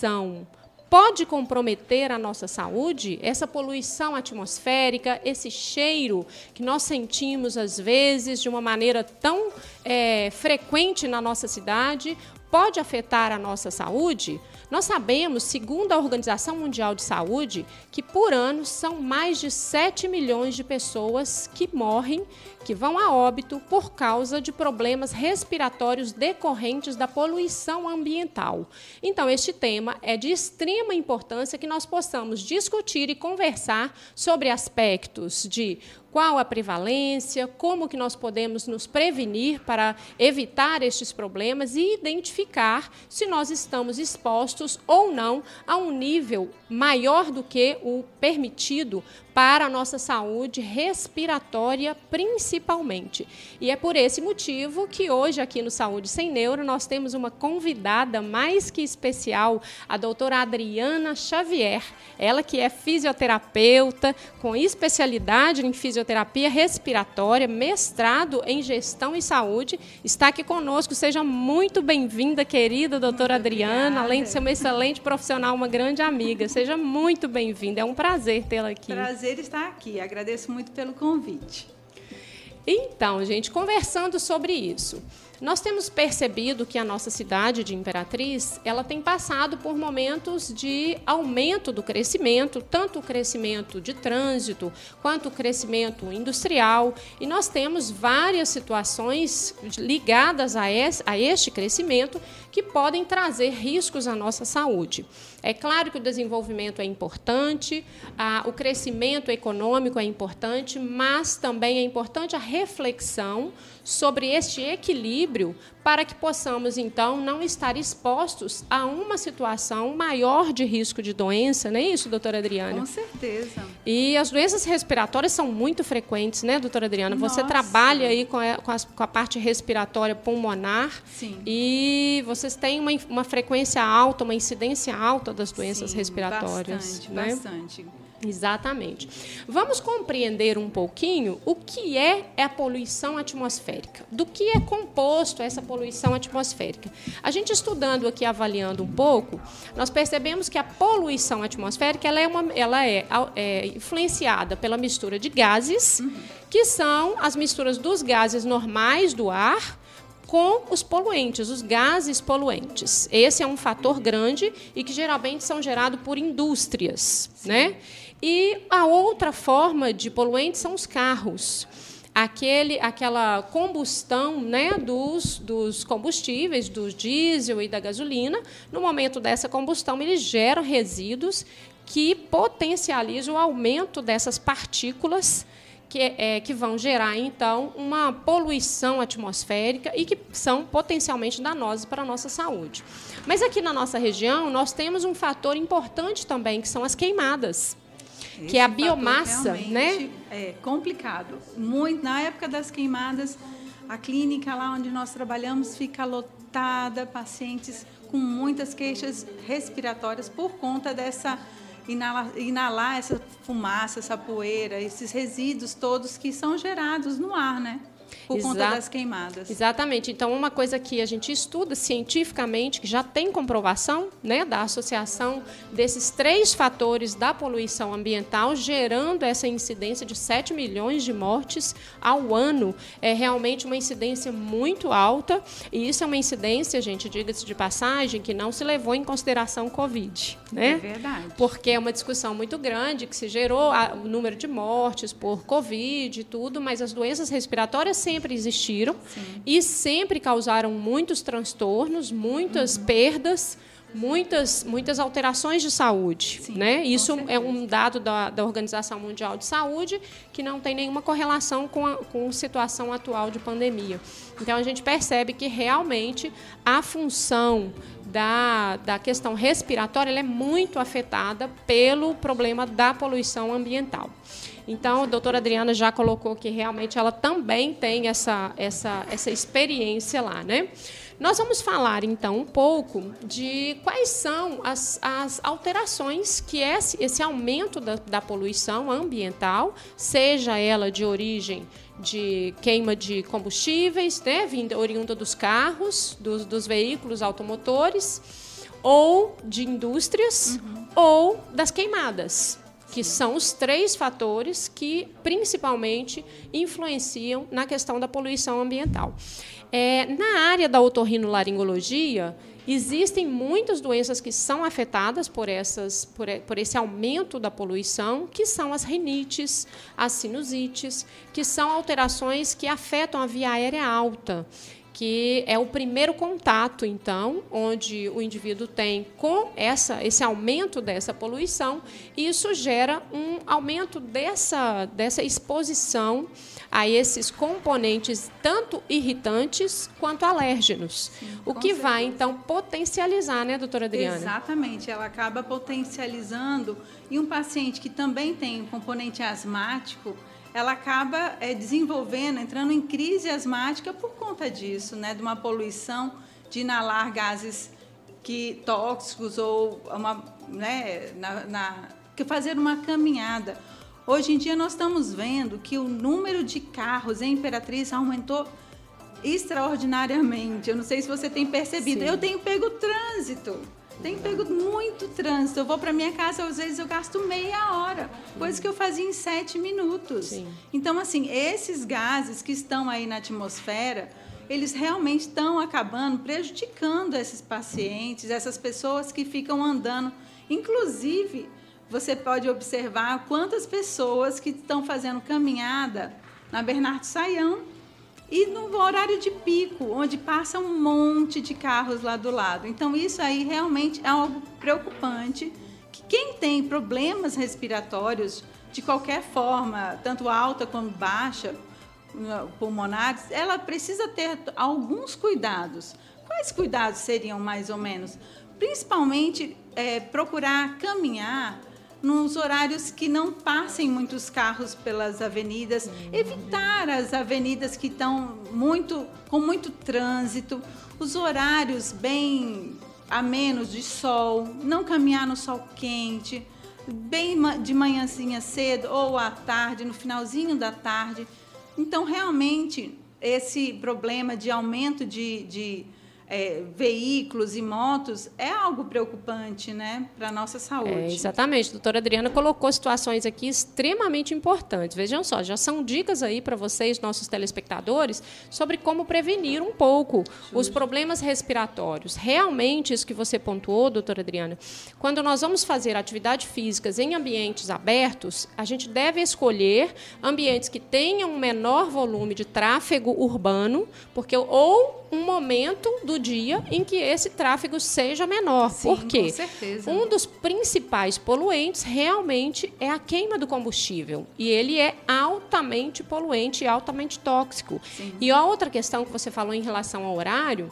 poluição pode comprometer a nossa saúde? Essa poluição atmosférica, esse cheiro que nós sentimos às vezes de uma maneira tão é, frequente na nossa cidade, pode afetar a nossa saúde? Nós sabemos, segundo a Organização Mundial de Saúde, que por ano são mais de 7 milhões de pessoas que morrem, que vão a óbito por causa de problemas respiratórios decorrentes da poluição ambiental. Então, este tema é de extrema importância que nós possamos discutir e conversar sobre aspectos de qual a prevalência, como que nós podemos nos prevenir para evitar estes problemas e identificar se nós estamos expostos ou não a um nível maior do que o permitido para a nossa saúde respiratória, principalmente. E é por esse motivo que hoje, aqui no Saúde Sem Neuro, nós temos uma convidada mais que especial, a doutora Adriana Xavier. Ela que é fisioterapeuta, com especialidade em fisioterapia respiratória, mestrado em gestão e saúde, está aqui conosco. Seja muito bem-vinda, querida doutora muito Adriana, obrigada. além de ser uma excelente profissional, uma grande amiga. Seja muito bem-vinda. É um prazer tê-la aqui. Prazer estar aqui. Agradeço muito pelo convite. Então, gente, conversando sobre isso. Nós temos percebido que a nossa cidade de Imperatriz, ela tem passado por momentos de aumento do crescimento, tanto o crescimento de trânsito quanto o crescimento industrial, e nós temos várias situações ligadas a este crescimento que podem trazer riscos à nossa saúde. É claro que o desenvolvimento é importante, a, o crescimento econômico é importante, mas também é importante a reflexão sobre este equilíbrio para que possamos, então, não estar expostos a uma situação maior de risco de doença, não é isso, doutora Adriana? Com certeza. E as doenças respiratórias são muito frequentes, né, doutora Adriana? Nossa. Você trabalha aí com a, com, a, com a, parte respiratória pulmonar. Sim. E vocês têm uma, uma frequência alta, uma incidência alta das doenças Sim, respiratórias. Bastante, né? bastante. Exatamente. Vamos compreender um pouquinho o que é a poluição atmosférica. Do que é composto essa poluição atmosférica? A gente estudando aqui, avaliando um pouco, nós percebemos que a poluição atmosférica ela é, uma, ela é, é influenciada pela mistura de gases, que são as misturas dos gases normais do ar com os poluentes, os gases poluentes. Esse é um fator grande e que geralmente são gerados por indústrias, Sim. né? E a outra forma de poluente são os carros. Aquele, aquela combustão né, dos, dos combustíveis, do diesel e da gasolina, no momento dessa combustão, eles geram resíduos que potencializam o aumento dessas partículas que, é, que, vão gerar, então, uma poluição atmosférica e que são potencialmente danosas para a nossa saúde. Mas aqui na nossa região, nós temos um fator importante também, que são as queimadas que é a biomassa, né? É complicado. Muito na época das queimadas, a clínica lá onde nós trabalhamos fica lotada, pacientes com muitas queixas respiratórias por conta dessa inalar, inalar essa fumaça, essa poeira, esses resíduos todos que são gerados no ar, né? Por Exa conta das queimadas. Exatamente. Então, uma coisa que a gente estuda cientificamente, que já tem comprovação né, da associação desses três fatores da poluição ambiental, gerando essa incidência de 7 milhões de mortes ao ano. É realmente uma incidência muito alta, e isso é uma incidência, gente, diga-se de passagem, que não se levou em consideração o Covid. Né? É verdade. Porque é uma discussão muito grande que se gerou o número de mortes por Covid e tudo, mas as doenças respiratórias sempre existiram Sim. e sempre causaram muitos transtornos, muitas uhum. perdas, muitas, muitas alterações de saúde. Sim, né? Isso é um dado da, da Organização Mundial de Saúde que não tem nenhuma correlação com a, com a situação atual de pandemia. Então, a gente percebe que realmente a função da, da questão respiratória é muito afetada pelo problema da poluição ambiental. Então, a doutora Adriana já colocou que realmente ela também tem essa, essa, essa experiência lá, né? Nós vamos falar, então, um pouco de quais são as, as alterações que esse, esse aumento da, da poluição ambiental, seja ela de origem de queima de combustíveis, né, vinda, oriunda dos carros, dos, dos veículos automotores, ou de indústrias uhum. ou das queimadas que são os três fatores que principalmente influenciam na questão da poluição ambiental. É, na área da otorrinolaringologia, existem muitas doenças que são afetadas por, essas, por, por esse aumento da poluição, que são as rinites, as sinusites, que são alterações que afetam a via aérea alta que é o primeiro contato, então, onde o indivíduo tem com essa, esse aumento dessa poluição, e isso gera um aumento dessa, dessa exposição a esses componentes tanto irritantes quanto alérgenos. Sim, o que certeza. vai, então, potencializar, né, doutora Adriana? Exatamente, ela acaba potencializando. E um paciente que também tem um componente asmático, ela acaba é, desenvolvendo, entrando em crise asmática por conta disso, né, de uma poluição, de inalar gases que tóxicos ou uma, né, na, na, que fazer uma caminhada. Hoje em dia nós estamos vendo que o número de carros em Imperatriz aumentou extraordinariamente. Eu não sei se você tem percebido. Sim. Eu tenho pego trânsito. Tenho pego muito trânsito. Eu vou para minha casa, às vezes eu gasto meia hora, coisa que eu fazia em sete minutos. Sim. Então, assim, esses gases que estão aí na atmosfera, eles realmente estão acabando prejudicando esses pacientes, essas pessoas que ficam andando. Inclusive, você pode observar quantas pessoas que estão fazendo caminhada na Bernardo Saião e no horário de pico, onde passa um monte de carros lá do lado. Então, isso aí realmente é algo preocupante. Que quem tem problemas respiratórios de qualquer forma, tanto alta como baixa, pulmonares, ela precisa ter alguns cuidados. Quais cuidados seriam mais ou menos? Principalmente é, procurar caminhar nos horários que não passem muitos carros pelas avenidas, evitar as avenidas que estão muito com muito trânsito, os horários bem a menos de sol, não caminhar no sol quente, bem de manhãzinha cedo ou à tarde, no finalzinho da tarde. Então, realmente, esse problema de aumento de, de é, veículos e motos é algo preocupante né, para a nossa saúde. É, exatamente. A doutora Adriana colocou situações aqui extremamente importantes. Vejam só, já são dicas aí para vocês, nossos telespectadores, sobre como prevenir um pouco Justo. os problemas respiratórios. Realmente, isso que você pontuou, doutora Adriana, quando nós vamos fazer atividades físicas em ambientes abertos, a gente deve escolher ambientes que tenham um menor volume de tráfego urbano, porque ou um momento do dia em que esse tráfego seja menor. Sim, Por quê? Com certeza. Um dos principais poluentes realmente é a queima do combustível. E ele é altamente poluente e altamente tóxico. Sim. E a outra questão que você falou em relação ao horário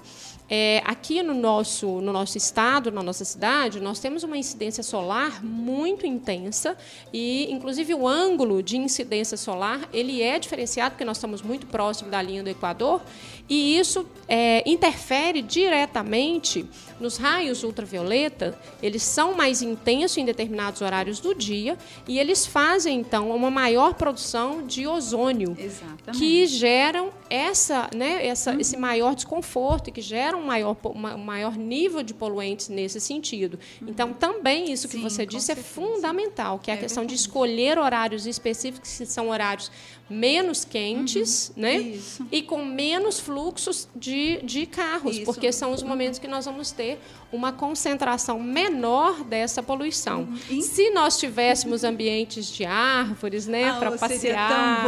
é, aqui no nosso, no nosso estado, na nossa cidade, nós temos uma incidência solar muito intensa e, inclusive, o ângulo de incidência solar ele é diferenciado porque nós estamos muito próximo da linha do Equador e isso é, interfere diretamente nos raios ultravioleta. Eles são mais intensos em determinados horários do dia e eles fazem então uma maior produção de ozônio, Exatamente. que geram essa, né, essa, uhum. esse maior desconforto e que geram um maior, uma, um maior nível de poluentes nesse sentido. Uhum. Então, também isso Sim, que você disse é fundamental, que é a questão verdade. de escolher horários específicos, que são horários menos quentes, uhum. né? Isso. E com menos fluxos de, de carros, Isso. porque são os momentos que nós vamos ter uma concentração menor dessa poluição. Uhum. Se nós tivéssemos ambientes de árvores, né, ah, para passear,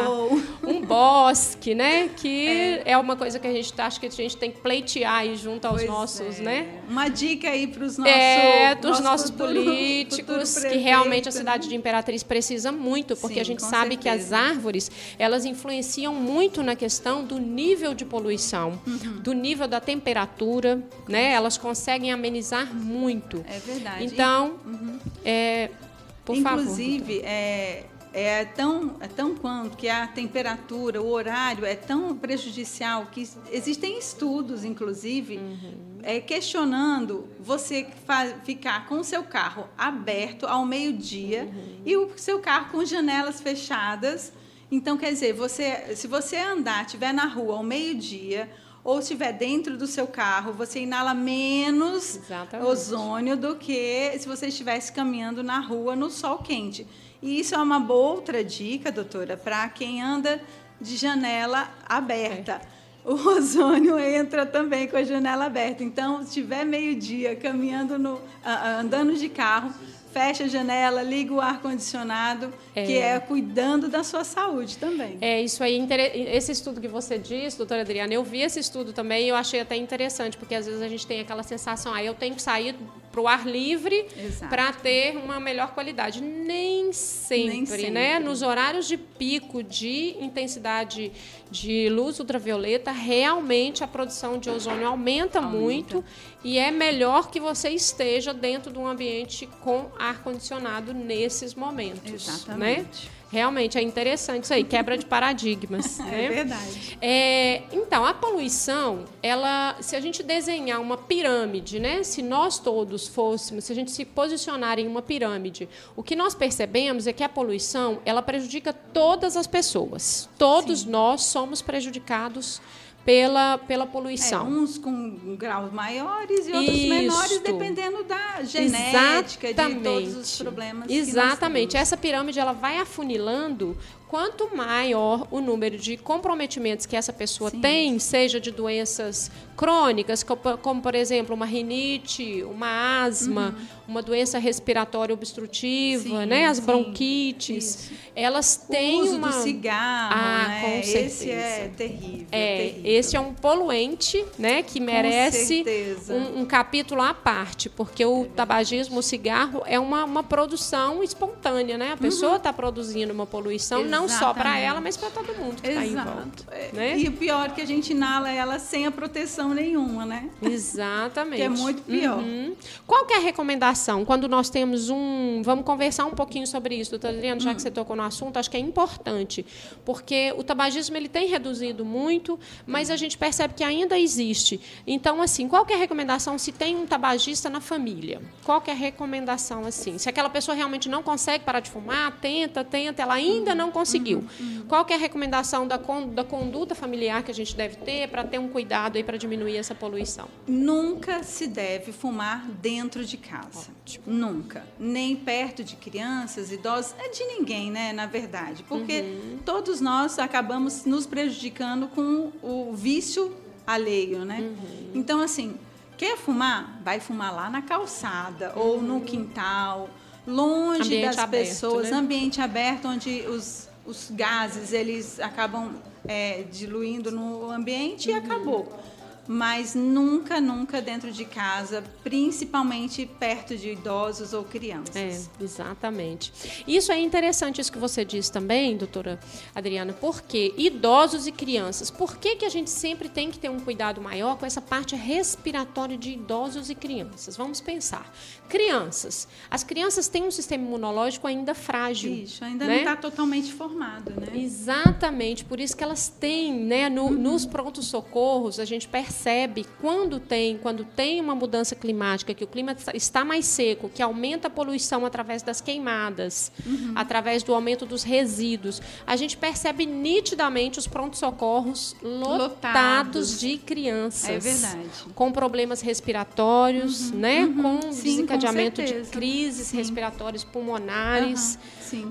um bosque, né, que é. é. uma coisa que a gente tá, acho que a gente tem que pleitear aí junto aos pois nossos, é. né? Uma dica aí para os nossos, é, dos nosso nossos futuro, políticos, futuro que realmente a cidade de Imperatriz precisa muito, porque Sim, a gente sabe certeza. que as árvores elas influenciam muito na questão do nível de poluição, uhum. do nível da temperatura, né? Elas conseguem amenizar muito. É verdade. Então, uhum. é, por Inclusive, favor. É, é tão, é tão quanto que a temperatura, o horário é tão prejudicial que existem estudos, inclusive, uhum. é, questionando você ficar com o seu carro aberto ao meio-dia uhum. e o seu carro com janelas fechadas então, quer dizer, você, se você andar, estiver na rua ao meio-dia, ou estiver dentro do seu carro, você inala menos Exatamente. ozônio do que se você estivesse caminhando na rua no sol quente. E isso é uma boa outra dica, doutora, para quem anda de janela aberta. O ozônio entra também com a janela aberta. Então, se tiver meio-dia caminhando no, andando de carro, fecha a janela, liga o ar-condicionado, é. que é cuidando da sua saúde também. É, isso aí, esse estudo que você disse, doutora Adriana, eu vi esse estudo também e eu achei até interessante, porque às vezes a gente tem aquela sensação, ah, eu tenho que sair para o ar livre para ter uma melhor qualidade. Nem sempre, Nem sempre, né? Nos horários de pico de intensidade de luz ultravioleta, realmente a produção de ozônio aumenta, aumenta. muito e é melhor que você esteja dentro de um ambiente com ar condicionado nesses momentos, né? Exatamente. Né? Realmente é interessante isso aí, quebra de paradigmas. é né? verdade. É, então, a poluição, ela, se a gente desenhar uma pirâmide, né? Se nós todos fôssemos, se a gente se posicionar em uma pirâmide, o que nós percebemos é que a poluição, ela prejudica todas as pessoas. Todos Sim. nós somos prejudicados pela, pela poluição. É, uns com graus maiores e outros Isso. menores, dependendo da genética, Exatamente. de todos os problemas. Exatamente. Essa pirâmide ela vai afunilando quanto maior o número de comprometimentos que essa pessoa Sim. tem, seja de doenças crônicas, como, por exemplo uma rinite, uma asma, uhum. uma doença respiratória obstrutiva, sim, né, as bronquites, sim, elas têm o uso uma do cigarro, ah, né? com certeza. esse é terrível, é, terrível. esse é um poluente, né, que merece um, um, capítulo à parte, porque o é tabagismo, o cigarro é uma, uma produção espontânea, né? A pessoa está uhum. não uma poluição, Exatamente. não só para ela, mas para todo mundo que está em volta. É, né? E o pior é que a gente inala ela sem a proteção nenhuma, né? Exatamente. que é muito pior. Uhum. Qual que é a recomendação quando nós temos um... Vamos conversar um pouquinho sobre isso, doutora Adriana, já uhum. que você tocou no assunto, acho que é importante, porque o tabagismo ele tem reduzido muito, mas a gente percebe que ainda existe. Então, assim, qual que é a recomendação se tem um tabagista na família? Qual que é a recomendação, assim? Se aquela pessoa realmente não consegue parar de fumar, tenta, tenta, ela ainda não conseguiu. Uhum. uhum. Qual que é a recomendação da, da conduta familiar que a gente deve ter para ter um cuidado aí para diminuir diminuir essa poluição? Nunca se deve fumar dentro de casa. Ótimo. Nunca. Nem perto de crianças, idosos, é de ninguém, né, na verdade. Porque uhum. todos nós acabamos nos prejudicando com o vício alheio, né? Uhum. Então, assim, quer fumar? Vai fumar lá na calçada uhum. ou no quintal, longe ambiente das aberto, pessoas, né? ambiente aberto onde os, os gases eles acabam é, diluindo no ambiente e acabou mas nunca, nunca dentro de casa, principalmente perto de idosos ou crianças. É, exatamente. Isso é interessante isso que você disse também, doutora Adriana, porque idosos e crianças, por que, que a gente sempre tem que ter um cuidado maior com essa parte respiratória de idosos e crianças? Vamos pensar. Crianças. As crianças têm um sistema imunológico ainda frágil. Isso, ainda né? não está totalmente formado, né? Exatamente, por isso que elas têm, né, no, uhum. nos prontos-socorros, a gente percebe percebe quando tem, quando tem uma mudança climática, que o clima está mais seco, que aumenta a poluição através das queimadas, uhum. através do aumento dos resíduos, a gente percebe nitidamente os prontos-socorros lotados, lotados, de crianças. É verdade. Com problemas respiratórios, uhum. né? Uhum. Com Sim, desencadeamento com de crises Sim. respiratórias pulmonares.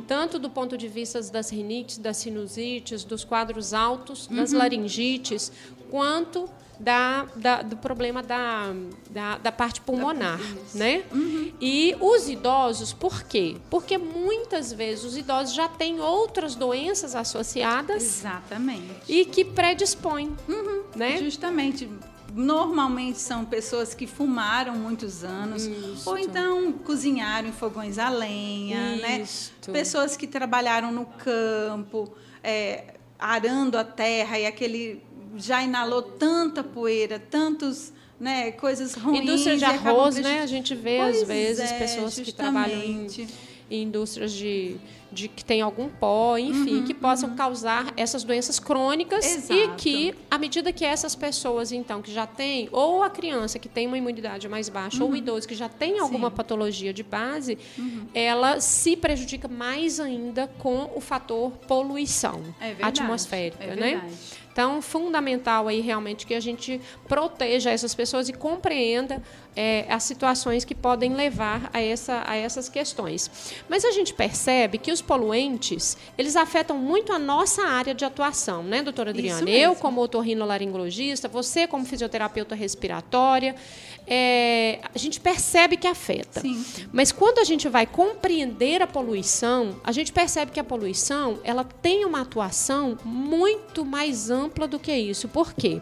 Tanto do ponto de vista das rinites, das sinusites, dos quadros altos, das uhum. laringites, quanto da, da, do problema da, da, da parte pulmonar, né? Uhum. E os idosos, por quê? Porque muitas vezes os idosos já têm outras doenças associadas. Exatamente. E que predispõem, uhum. né? Justamente. Normalmente são pessoas que fumaram muitos anos, Isto. ou então cozinharam em fogões a lenha, né? Isto. né? Pessoas que trabalharam no campo, é, arando a terra e aquele já inalou tanta poeira, tantos né, coisas ruins. Indústria de arroz, né? A gente vê pois às vezes é, pessoas justamente. que trabalham em, em indústrias de de que tem algum pó, enfim, uhum, que possam uhum. causar essas doenças crônicas Exato. e que, à medida que essas pessoas, então, que já têm, ou a criança que tem uma imunidade mais baixa, uhum. ou o idoso que já tem alguma Sim. patologia de base, uhum. ela se prejudica mais ainda com o fator poluição é atmosférica, é né? Então, fundamental aí realmente que a gente proteja essas pessoas e compreenda é, as situações que podem levar a, essa, a essas questões. Mas a gente percebe que os poluentes, eles afetam muito a nossa área de atuação, né, doutora Adriana? Eu, como otorrinolaringologista, você como fisioterapeuta respiratória, é, a gente percebe que afeta. Sim. Mas quando a gente vai compreender a poluição, a gente percebe que a poluição ela tem uma atuação muito mais ampla do que isso. Por quê?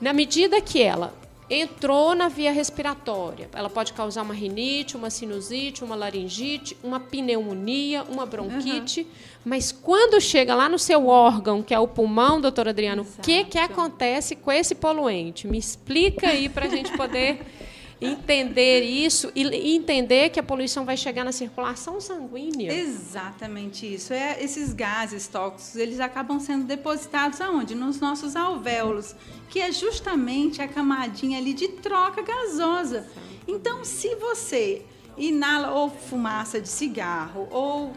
Na medida que ela entrou na via respiratória. Ela pode causar uma rinite, uma sinusite, uma laringite, uma pneumonia, uma bronquite. Uhum. Mas quando chega lá no seu órgão, que é o pulmão, doutora Adriana, Exato. o que, que acontece com esse poluente? Me explica aí para a gente poder entender isso e entender que a poluição vai chegar na circulação sanguínea. Exatamente isso. É, esses gases tóxicos, eles acabam sendo depositados aonde? Nos nossos alvéolos, que é justamente a camadinha ali de troca gasosa. Então, se você inala ou fumaça de cigarro ou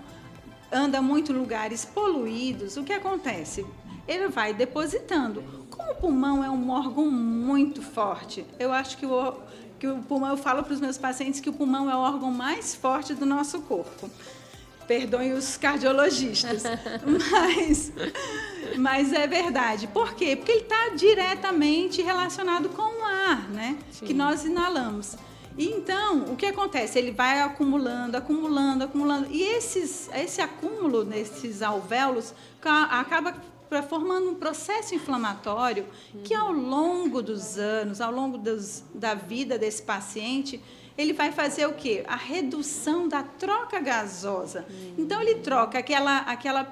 anda muito em lugares poluídos, o que acontece? Ele vai depositando. Como o pulmão é um órgão muito forte, eu acho que o, que o pulmão, eu falo para os meus pacientes que o pulmão é o órgão mais forte do nosso corpo. Perdoem os cardiologistas, mas, mas é verdade. Por quê? Porque ele está diretamente relacionado com o ar, né? Sim. Que nós inalamos. E então, o que acontece? Ele vai acumulando, acumulando, acumulando. E esses, esse acúmulo nesses alvéolos acaba formando um processo inflamatório que ao longo dos anos, ao longo dos, da vida desse paciente, ele vai fazer o quê? A redução da troca gasosa. Então ele troca aquela, aquela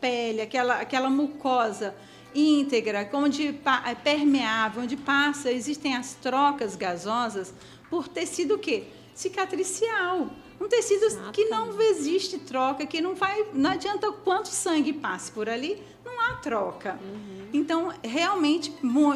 pele, aquela, aquela mucosa íntegra, onde é permeável, onde passa, existem as trocas gasosas por tecido o quê? Cicatricial. Um tecido Exatamente. que não existe troca, que não vai, não adianta quanto sangue passe por ali, não há troca. Uhum. Então, realmente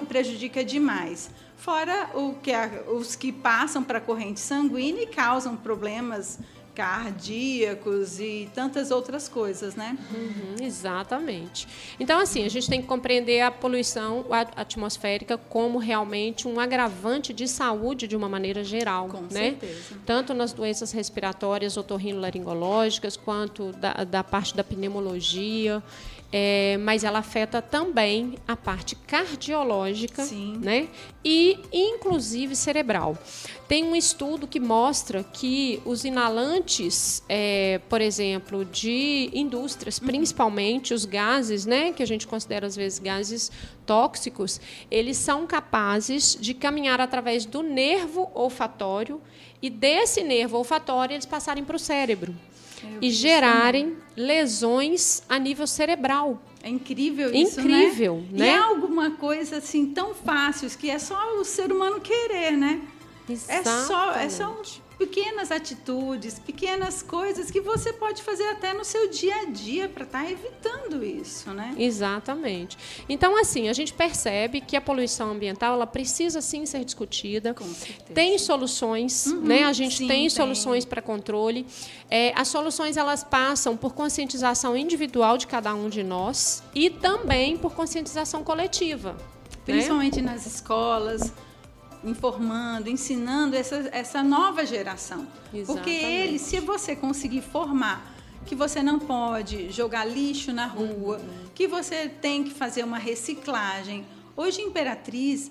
prejudica demais. Fora o que os que passam para a corrente sanguínea e causam problemas cardíacos e tantas outras coisas, né? Uhum, exatamente. Então, assim, a gente tem que compreender a poluição atmosférica como realmente um agravante de saúde de uma maneira geral, Com né? Certeza. Tanto nas doenças respiratórias otorrinolaringológicas, quanto da, da parte da pneumologia é, mas ela afeta também a parte cardiológica, Sim. né? E inclusive cerebral. Tem um estudo que mostra que os inalantes, é, por exemplo, de indústrias, uhum. principalmente os gases, né, que a gente considera às vezes gases tóxicos, eles são capazes de caminhar através do nervo olfatório e desse nervo olfatório eles passarem para o cérebro e gerarem lesões a nível cerebral. É incrível isso, né? incrível, né? né? E é alguma coisa assim tão fácil que é só o ser humano querer, né? Exatamente. É só, é só pequenas atitudes, pequenas coisas que você pode fazer até no seu dia a dia para estar tá evitando isso, né? Exatamente. Então, assim, a gente percebe que a poluição ambiental ela precisa sim ser discutida. Com certeza. Tem soluções, uhum, né? A gente sim, tem, tem, soluções para controle. É, as soluções elas passam por conscientização individual de cada um de nós e também por conscientização coletiva. Né? Principalmente né? nas escolas informando, ensinando essa, essa nova geração. Exatamente. Porque ele, se você conseguir formar que você não pode jogar lixo na rua, uhum. que você tem que fazer uma reciclagem. Hoje, Imperatriz,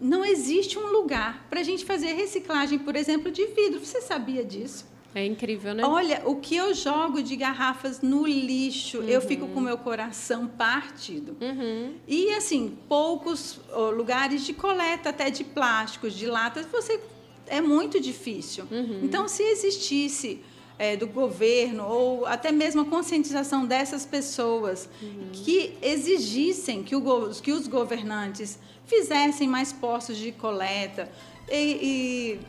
não existe um lugar para a gente fazer reciclagem, por exemplo, de vidro. Você sabia disso? É incrível, né? Olha, o que eu jogo de garrafas no lixo, uhum. eu fico com meu coração partido. Uhum. E, assim, poucos lugares de coleta, até de plásticos, de latas, você é muito difícil. Uhum. Então, se existisse é, do governo ou até mesmo a conscientização dessas pessoas uhum. que exigissem que, o, que os governantes fizessem mais postos de coleta e, e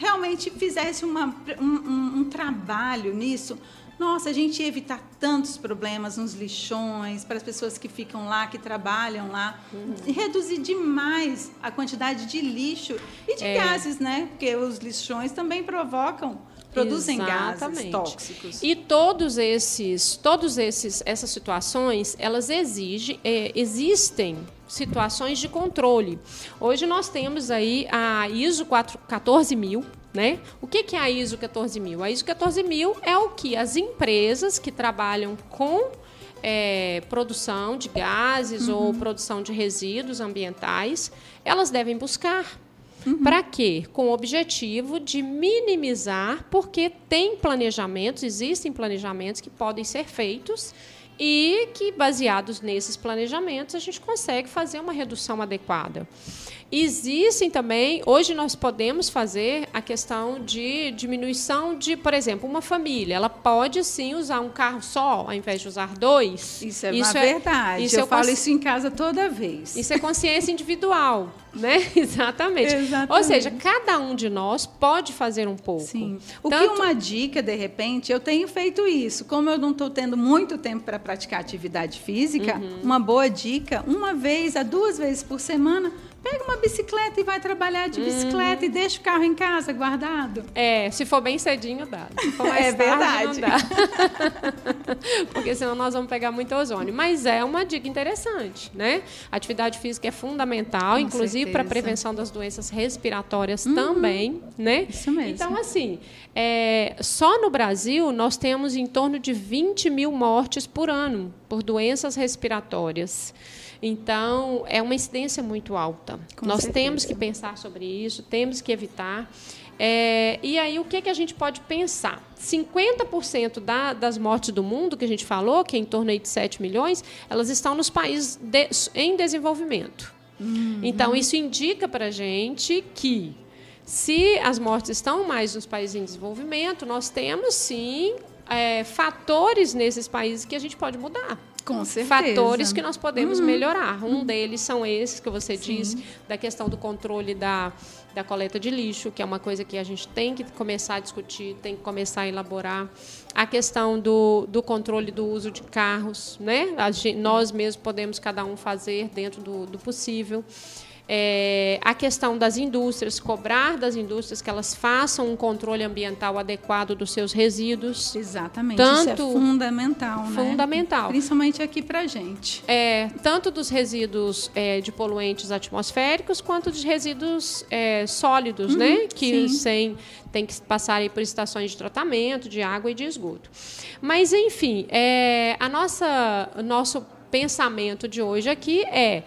realmente fizesse uma, um, um, trabalho nisso, nossa, a gente ia evitar tantos problemas nos lixões, para as pessoas que ficam lá, que trabalham lá, uhum. reduzir demais a quantidade de lixo e de é. gases, né? Porque os lixões também provocam produzem Exatamente. gases tóxicos. E todos esses, todos esses, essas situações, elas exigem, é, existem situações de controle. Hoje nós temos aí a ISO 14000, né? O que, que é a ISO 14000? A ISO 14000 é o que as empresas que trabalham com é, produção de gases uhum. ou produção de resíduos ambientais, elas devem buscar. Uhum. Para quê? Com o objetivo de minimizar, porque tem planejamentos, existem planejamentos que podem ser feitos e que, baseados nesses planejamentos, a gente consegue fazer uma redução adequada. Existem também, hoje nós podemos fazer a questão de diminuição de, por exemplo, uma família. Ela pode sim usar um carro só, ao invés de usar dois. Isso é isso é, verdade. Isso eu, eu falo isso em casa toda vez. Isso é consciência individual, né? Exatamente. Exatamente. Ou seja, cada um de nós pode fazer um pouco. Sim. O Tanto... que uma dica, de repente, eu tenho feito isso. Como eu não estou tendo muito tempo para praticar atividade física, uhum. uma boa dica, uma vez a duas vezes por semana Pega uma bicicleta e vai trabalhar de bicicleta hum. e deixa o carro em casa guardado. É, se for bem cedinho dá. Se for mais é tarde, verdade. não dá. Porque senão nós vamos pegar muito ozônio. Mas é uma dica interessante, né? atividade física é fundamental, Com inclusive para a prevenção das doenças respiratórias uhum. também, né? Isso mesmo. Então, assim, é, só no Brasil nós temos em torno de 20 mil mortes por ano por doenças respiratórias. Então, é uma incidência muito alta. Com Nós certeza. temos que pensar sobre isso, temos que evitar. É, e aí, o que, que a gente pode pensar? 50% da, das mortes do mundo, que a gente falou, que é em torno de 7 milhões, elas estão nos países de, em desenvolvimento. Uhum. Então, isso indica para a gente que, se as mortes estão mais nos países em desenvolvimento, nós temos sim é, fatores nesses países que a gente pode mudar. Com certeza. fatores que nós podemos uhum. melhorar. Um uhum. deles são esses que você Sim. disse, da questão do controle da, da coleta de lixo, que é uma coisa que a gente tem que começar a discutir, tem que começar a elaborar. A questão do, do controle do uso de carros, né? Gente, nós mesmos podemos cada um fazer dentro do, do possível. É, a questão das indústrias, cobrar das indústrias que elas façam um controle ambiental adequado dos seus resíduos. Exatamente. Tanto, Isso é fundamental, né? Fundamental. Principalmente aqui para gente. É, tanto dos resíduos é, de poluentes atmosféricos quanto de resíduos é, sólidos, né? uhum, né? Que sem, tem que passar por estações de tratamento de água e de esgoto. Mas, enfim, é, a nossa, nosso pensamento de hoje aqui é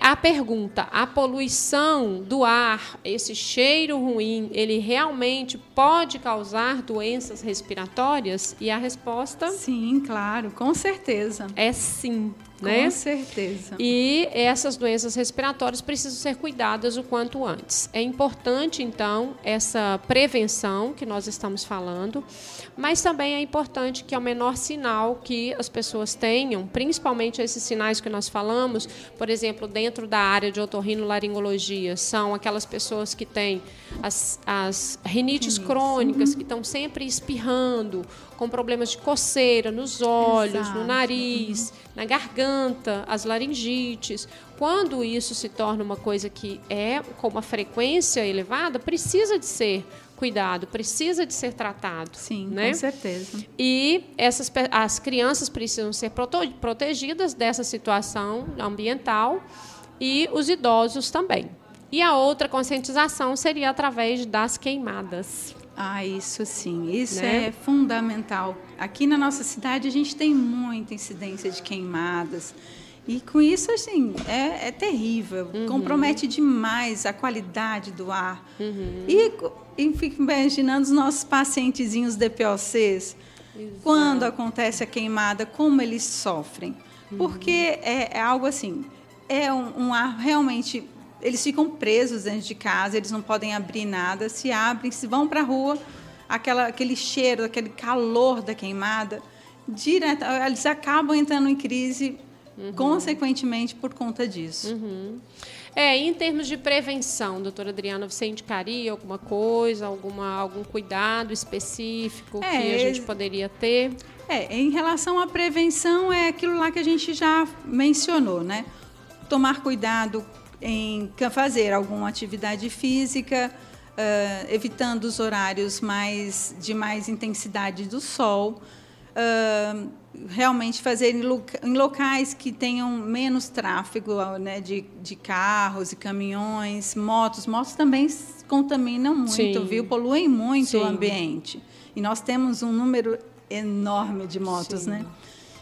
a pergunta: a poluição do ar, esse cheiro ruim, ele realmente pode causar doenças respiratórias? E a resposta? Sim, claro, com certeza. É sim. Né? Com certeza. E essas doenças respiratórias precisam ser cuidadas o quanto antes. É importante, então, essa prevenção que nós estamos falando, mas também é importante que ao menor sinal que as pessoas tenham, principalmente esses sinais que nós falamos, por exemplo, dentro da área de otorrinolaringologia, são aquelas pessoas que têm as, as rinites crônicas, uhum. que estão sempre espirrando, com problemas de coceira nos olhos, Exato. no nariz, uhum. na garganta, as laringites. Quando isso se torna uma coisa que é com uma frequência elevada, precisa de ser cuidado, precisa de ser tratado. Sim, né? com certeza. E essas, as crianças precisam ser protegidas dessa situação ambiental e os idosos também. E a outra conscientização seria através das queimadas. Ah, isso sim, isso né? é fundamental. Aqui na nossa cidade a gente tem muita incidência de queimadas. E com isso, assim, é, é terrível. Uhum. Compromete demais a qualidade do ar. Uhum. E, e fico imaginando os nossos pacientezinhos DPOCs. Exato. Quando acontece a queimada, como eles sofrem. Uhum. Porque é, é, algo assim, é um, um ar realmente eles ficam presos dentro de casa, eles não podem abrir nada, se abrem, se vão para a rua, aquela, aquele cheiro, aquele calor da queimada, direto, eles acabam entrando em crise, uhum. consequentemente, por conta disso. Uhum. É, em termos de prevenção, doutora Adriana, você indicaria alguma coisa, alguma, algum cuidado específico é, que a gente poderia ter? É, em relação à prevenção, é aquilo lá que a gente já mencionou, né? Tomar cuidado em fazer alguma atividade física, uh, evitando os horários mais de mais intensidade do sol. Uh, realmente fazer em locais que tenham menos tráfego né, de, de carros e caminhões, motos. Motos também contaminam muito, Sim. viu? Poluem muito Sim. o ambiente. E nós temos um número enorme de motos, Sim. né?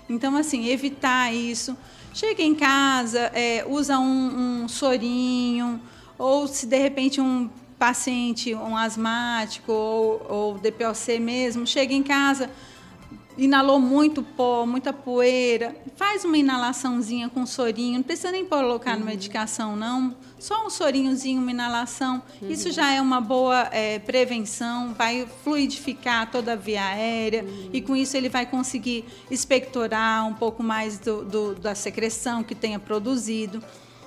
Então, assim, evitar isso. Chega em casa, é, usa um, um sorinho, ou se de repente um paciente, um asmático ou, ou DPOC mesmo, chega em casa, inalou muito pó, muita poeira, faz uma inalaçãozinha com sorinho, não precisa nem colocar uhum. na medicação, não. Só um sorinhozinho, uma inalação. Uhum. Isso já é uma boa é, prevenção, vai fluidificar toda a via aérea uhum. e com isso ele vai conseguir expectorar um pouco mais do, do, da secreção que tenha produzido.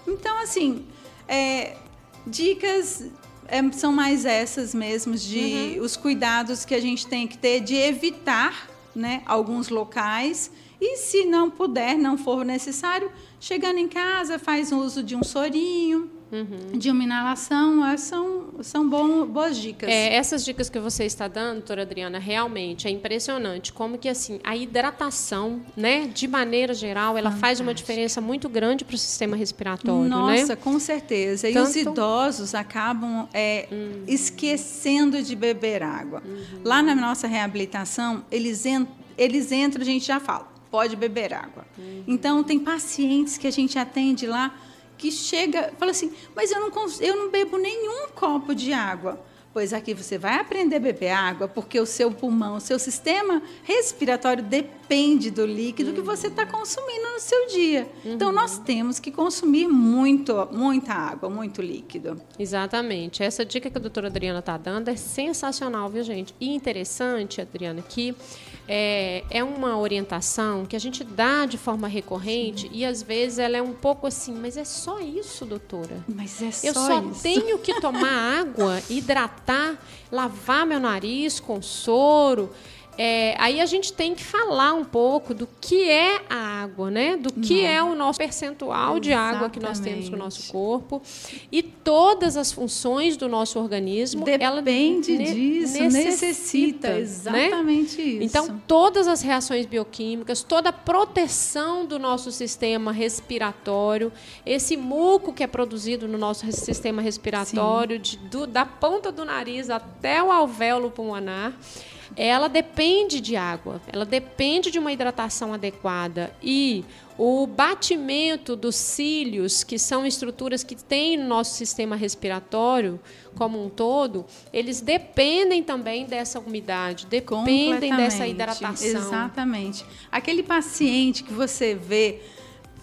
Então, assim, é, dicas é, são mais essas mesmo, de uhum. os cuidados que a gente tem que ter de evitar né, alguns locais. E se não puder, não for necessário, chegando em casa, faz uso de um sorinho, uhum. de uma inalação, são, são bom, boas dicas. É, essas dicas que você está dando, doutora Adriana, realmente é impressionante como que assim a hidratação, né, de maneira geral, ela faz uma diferença muito grande para o sistema respiratório, né? Nossa, né? com certeza. Tanto... E os idosos acabam é, uhum. esquecendo de beber água. Uhum. Lá na nossa reabilitação, eles, eles entram, a gente já fala, pode beber água. Uhum. Então, tem pacientes que a gente atende lá que chega, fala assim, mas eu não, eu não bebo nenhum copo de água. Pois aqui você vai aprender a beber água, porque o seu pulmão, o seu sistema respiratório depende do líquido uhum. que você está consumindo no seu dia. Uhum. Então, nós temos que consumir muito, muita água, muito líquido. Exatamente. Essa dica que a doutora Adriana está dando é sensacional, viu, gente? E interessante, Adriana, que é, é uma orientação que a gente dá de forma recorrente Sim. e às vezes ela é um pouco assim, mas é só isso, doutora. Mas é só Eu só isso. tenho que tomar água, hidratar, lavar meu nariz com soro. É, aí a gente tem que falar um pouco do que é a água, né? Do que Não. é o nosso percentual Exatamente. de água que nós temos no nosso corpo e todas as funções do nosso organismo. Depende ela disso, necessita, necessita né? exatamente né? isso. Então todas as reações bioquímicas, toda a proteção do nosso sistema respiratório, esse muco que é produzido no nosso sistema respiratório, de, do, da ponta do nariz até o alvéolo pulmonar ela depende de água, ela depende de uma hidratação adequada e o batimento dos cílios, que são estruturas que tem no nosso sistema respiratório como um todo, eles dependem também dessa umidade, dependem dessa hidratação. Exatamente. Aquele paciente que você vê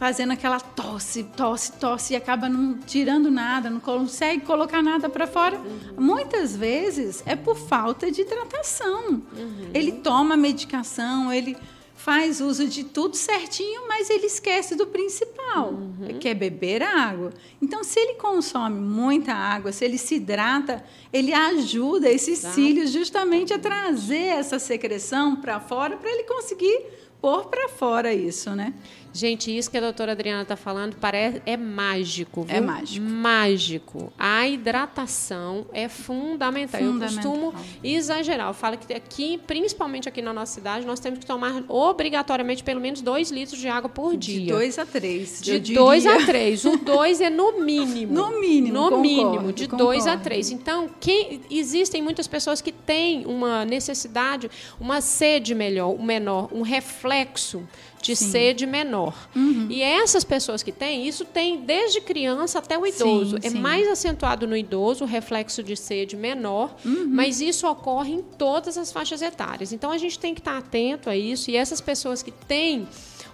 fazendo aquela tosse, tosse, tosse e acaba não tirando nada, não consegue colocar nada para fora. Uhum. Muitas vezes é por falta de hidratação. Uhum. Ele toma medicação, ele faz uso de tudo certinho, mas ele esquece do principal, uhum. que é beber água. Então, se ele consome muita água, se ele se hidrata, ele ajuda esses cílios justamente a trazer essa secreção para fora para ele conseguir pôr para fora isso, né? Gente, isso que a doutora Adriana está falando parece, é mágico. Viu? É mágico. Mágico. A hidratação é fundamental. fundamental. Eu costumo exagerar. Eu falo que aqui, principalmente aqui na nossa cidade, nós temos que tomar obrigatoriamente pelo menos dois litros de água por dia. De dois a três. De dois a três. O dois é no mínimo. No mínimo. No concordo, mínimo, de concordo. dois a três. Então, quem, existem muitas pessoas que têm uma necessidade, uma sede melhor, menor, um reflexo de Sim. sede menor. Uhum. E essas pessoas que têm, isso tem desde criança até o idoso. Sim, é sim. mais acentuado no idoso, o reflexo de sede menor, uhum. mas isso ocorre em todas as faixas etárias. Então a gente tem que estar atento a isso e essas pessoas que têm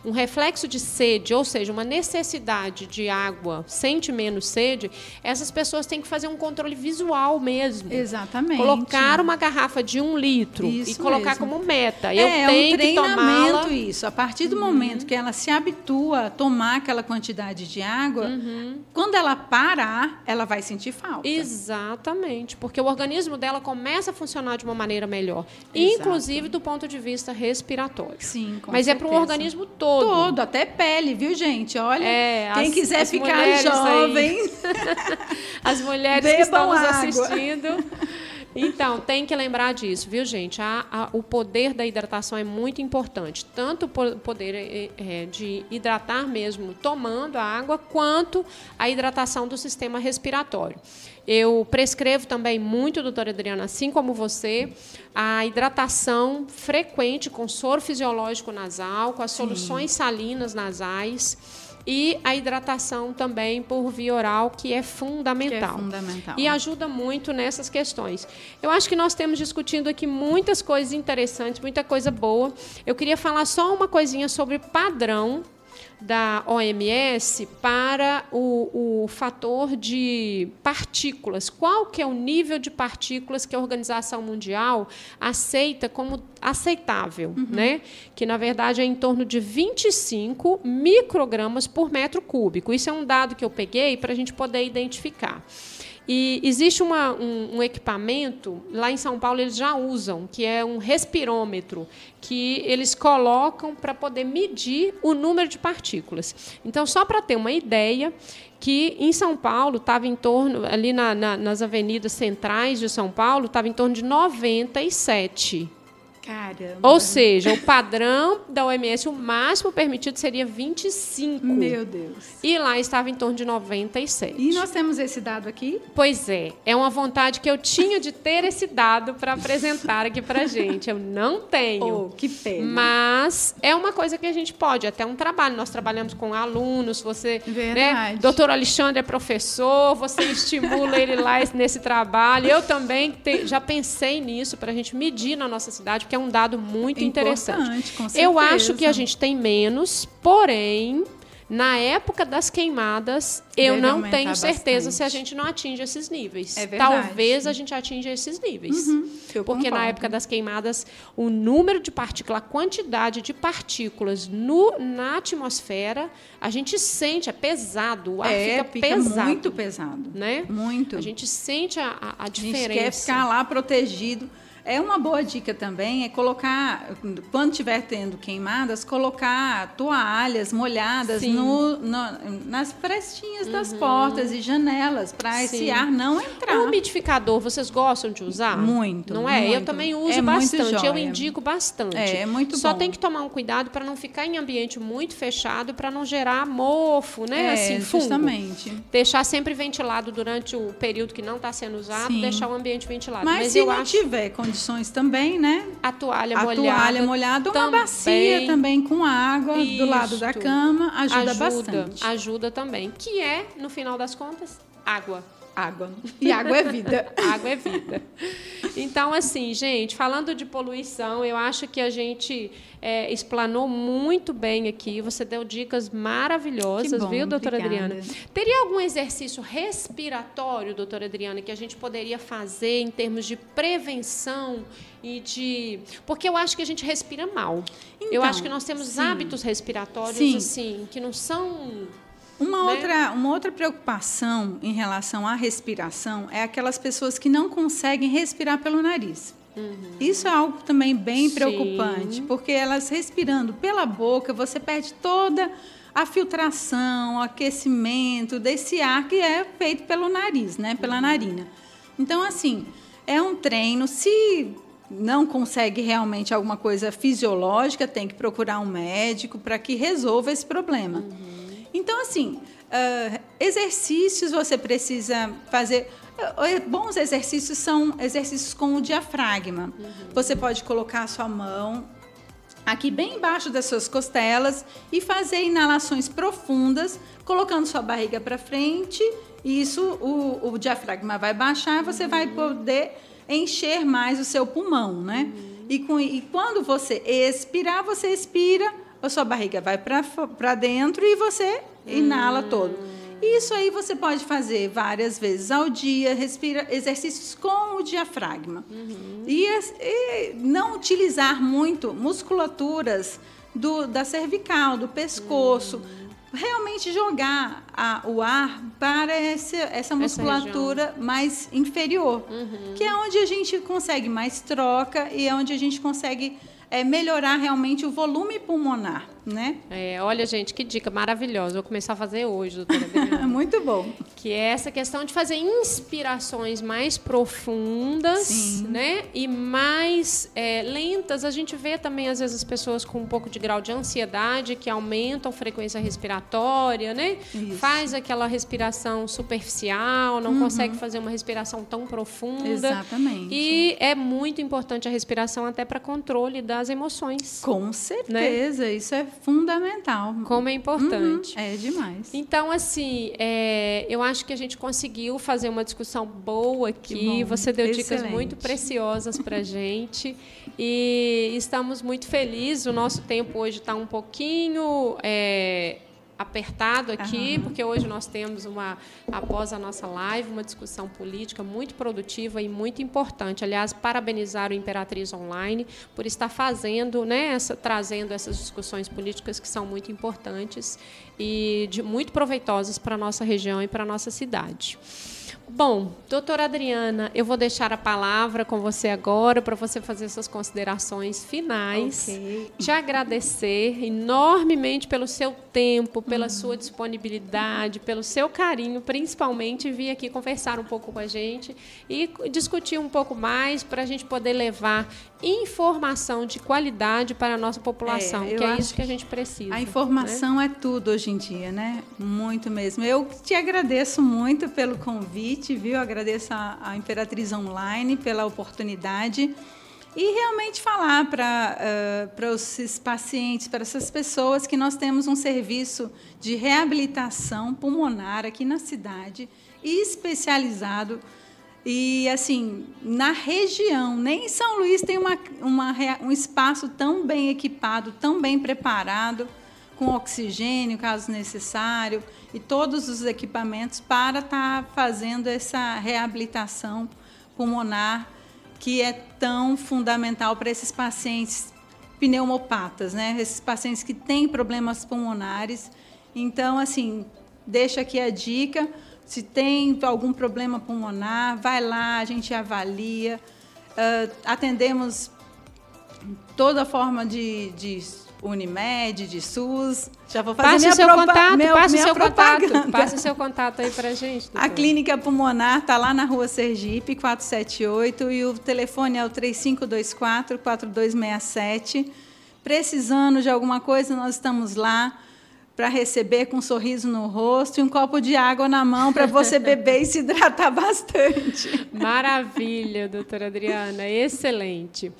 um reflexo de sede, ou seja, uma necessidade de água, sente menos sede, essas pessoas têm que fazer um controle visual mesmo. Exatamente. Colocar uma garrafa de um litro isso e colocar mesmo. como meta. Eu é, tenho um treinamento isso. A partir do uhum. momento que ela se habitua a tomar aquela quantidade de água, uhum. quando ela parar, ela vai sentir falta. Exatamente, porque o organismo dela começa a funcionar de uma maneira melhor, Exato. inclusive do ponto de vista respiratório. Sim, com Mas certeza. é para o organismo todo todo. Todo, até pele, viu, gente? Olha, É, quem as- quiser as ficar jovem, As mulheres que Bebam estão nos assistindo. Então, tem que lembrar disso, viu, gente? A- a- o poder da hidratação é muito importante. Tanto o po- poder eh, eh, de hidratar mesmo tomando a água, quanto a hidratação do sistema respiratório. Eu prescrevo também muito, doutora Adriana, assim como você, a hidratação frequente com soro fisiológico nasal, com as soluções salinas nasais. E a hidratação também por via oral, que é fundamental. Que é fundamental. E ajuda muito nessas questões. Eu acho que nós temos discutindo aqui muitas coisas interessantes, muita coisa boa. Eu queria falar só uma coisinha sobre padrão da OMS para o, o fator de partículas. Qual que é o nível de partículas que a Organização Mundial aceita como aceitável, né? Que na verdade é em torno de 25 microgramas por metro cúbico. Isso é um dado que eu peguei para a gente poder identificar. E existe uma- um, um equipamento, lá em São Paulo eles já usam, que é um respirômetro, que eles colocam para poder medir o número de partículas. Então, só para ter uma ideia, que em São Paulo estava em torno, ali na- na- nas avenidas centrais de São Paulo, estava em torno de 97. Caramba. Ou seja, o padrão da OMS, o máximo permitido seria 25. Meu Deus. E lá estava em torno de 97. E nós temos esse dado aqui? Pois é, é uma vontade que eu tinha de ter esse dado para apresentar aqui para gente. Eu não tenho. Oh, que pena. Mas é uma coisa que a gente pode, até um trabalho. Nós trabalhamos com alunos, você. Né, Verdade. doutor Alexandre é professor, você estimula ele lá nesse trabalho. Eu também te- já pensei nisso para a gente medir na nossa cidade, porque é um dado muito interessante. Eu acho que a gente tem menos, porém. Na época das queimadas, eu Deve não aumentar tenho certeza se a bastante. gente não atinge esses níveis. É verdade. Talvez a gente atinja esses níveis. eu Porque na concordo. época das queimadas, o número de partículas, a quantidade de partículas no, na atmosfera, a gente sente, é pesado, o ar é, fica, fica pesado. muito pesado. Né? Muito. A gente sente a, a, a A gente diferença. quer ficar lá protegido. É uma boa dica também é colocar, quando estiver tendo queimadas, colocar toalhas molhadas no, no- nas frestinhas das portas e janelas para esse ar não entrar. O umidificador, vocês gostam de usar? Muito, Não é? Eu muito. também uso É bastante. Eu indico bastante. É, é muito Só bom. tem que tomar um cuidado para não ficar em ambiente muito fechado, para não gerar mofo, né? É, assim, fungo. justamente. Deixar sempre ventilado durante o período que não está sendo usado, Sim. deixar o ambiente ventilado. Mas, Mas, se eu não acho tiver condições também, né? a toalha a molhada. toalha molhada, uma bacia também com água do lado da Isto. cama ajuda, ajuda bastante. Ajuda também. Que é, no final das contas, água. Água. E água é vida. Água é vida. Então, assim, gente, falando de poluição, eu acho que a gente é, explanou muito bem aqui. Você deu dicas maravilhosas, bom, viu, doutora obrigada. Adriana? Teria algum exercício respiratório, doutora Adriana, que a gente poderia fazer em termos de prevenção e de. Porque eu acho que a gente respira mal. eu Então, acho que nós temos sim. hábitos respiratórios, Sim. assim, que não são. Uma, né? outra, uma outra preocupação em relação à respiração é aquelas pessoas que não conseguem respirar pelo nariz. Isso é algo também bem Uhum. Sim. preocupante, porque elas respirando pela boca, você perde toda a filtração, o aquecimento desse ar que é feito pelo nariz, né? pela Uhum. narina. Então, assim, é um treino. Se não consegue realmente alguma coisa fisiológica, tem que procurar um médico para que resolva esse problema. Então, assim, ah, exercícios você precisa fazer. eh, eh, Bons exercícios são exercícios com o diafragma. Você pode colocar a sua mão aqui bem embaixo das suas costelas e fazer inalações profundas, colocando sua barriga para frente. Isso, o, o diafragma vai baixar e você vai poder encher mais o seu pulmão, né? E, com, e quando você expirar, você expira, a sua barriga vai para dentro e você inala todo. Isso aí você pode fazer várias vezes ao dia, respira exercícios com o diafragma. E, as- e não utilizar muito musculaturas do, da cervical, do pescoço. Realmente jogar a, o ar para esse, essa musculatura essa mais inferior, uhum. que é onde a gente consegue mais troca e é onde a gente consegue é, melhorar realmente o volume pulmonar né? É, olha, gente, que dica maravilhosa. Vou começar a fazer hoje, doutora. Muito bom. Que é essa questão de fazer inspirações mais profundas, Sim. né? E mais é, lentas. A gente vê também, às vezes, as pessoas com um pouco de grau de ansiedade que aumentam a frequência respiratória, né? Isso. Faz aquela respiração superficial, não uhum. consegue fazer uma respiração tão profunda. Exatamente. E é muito importante a respiração até para controle das emoções. Com né? certeza. Né? Isso é fundamental. Como é importante. Uhum, é demais. Então, assim, é, eu acho que a gente conseguiu fazer uma discussão boa aqui. Você deu Excelente. dicas muito preciosas para a gente. E estamos muito felizes. O nosso tempo hoje está um pouquinho. É, apertado aqui, uhum. porque hoje nós temos uma, após a nossa live, uma discussão política muito produtiva e muito importante. Aliás, parabenizar o Imperatriz Online por estar fazendo, né, essa, trazendo essas discussões políticas que são muito importantes e de, muito proveitosas para a nossa região e para a nossa cidade. Bom, doutora Adriana, eu vou deixar a palavra com você agora para você fazer suas considerações finais. Okay. Te agradecer enormemente pelo seu tempo, pela uhum. sua disponibilidade, pelo seu carinho, principalmente vir aqui conversar um pouco com a gente e discutir um pouco mais para a gente poder levar informação de qualidade para a nossa população, é, que é isso que a gente precisa. A informação né? é tudo hoje em dia, né? Muito mesmo. Eu te agradeço muito pelo convite, viu? Agradeço a, a Imperatriz Online pela oportunidade. E realmente falar para uh, para esses pacientes, para essas pessoas que nós temos um serviço de reabilitação pulmonar aqui na cidade especializado. E, assim, na região, nem em São Luís tem uma, uma, um espaço tão bem equipado, tão bem preparado, com oxigênio, caso necessário, e todos os equipamentos para estar tá fazendo essa reabilitação pulmonar que é tão fundamental para esses pacientes pneumopatas, né? Esses pacientes que têm problemas pulmonares. Então, assim, deixa aqui a dica se tem algum problema pulmonar, vai lá, a gente avalia. Uh, atendemos toda forma de, de Unimed, de SUS. Já vou fazer minha, seu contato, meu, passa minha seu propaganda. contato, passa o seu contato aí para gente. Doutor. A clínica pulmonar está lá na Rua Sergipe, 478 e o telefone é o 3524 4267. Precisando de alguma coisa, nós estamos lá para receber com um sorriso no rosto e um copo de água na mão para você beber e se hidratar bastante. Maravilha, doutora Adriana, excelente.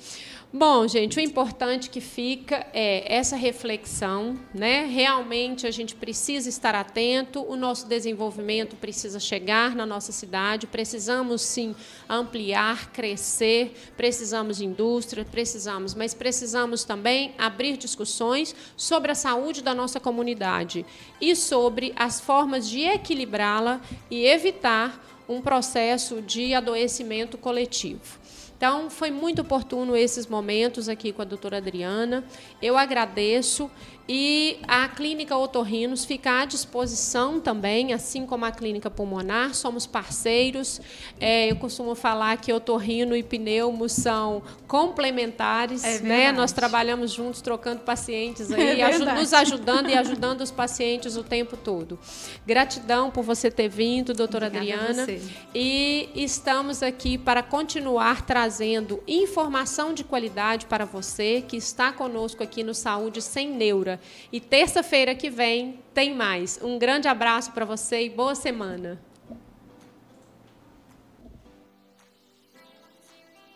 Bom, gente, o importante que fica é essa reflexão, né? Realmente a gente precisa estar atento, o nosso desenvolvimento precisa chegar na nossa cidade, precisamos sim ampliar, crescer, precisamos de indústria, precisamos, mas precisamos também abrir discussões sobre a saúde da nossa comunidade e sobre as formas de equilibrá-la e evitar um processo de adoecimento coletivo. Então, foi muito oportuno esses momentos aqui com a doutora Adriana. Eu agradeço e a Clínica Otorrinos fica à disposição também, assim como a Clínica Pulmonar, somos parceiros. É, eu costumo falar que otorrino e pneumo são complementares. É né? Nós trabalhamos juntos, trocando pacientes aí, é nos ajudando e ajudando os pacientes o tempo todo. Gratidão por você ter vindo, doutora Obrigada Adriana. E estamos aqui para continuar trazendo informação de qualidade para você que está conosco aqui no Saúde Sem Neura. E terça-feira que vem tem mais. Um grande abraço para você e boa semana.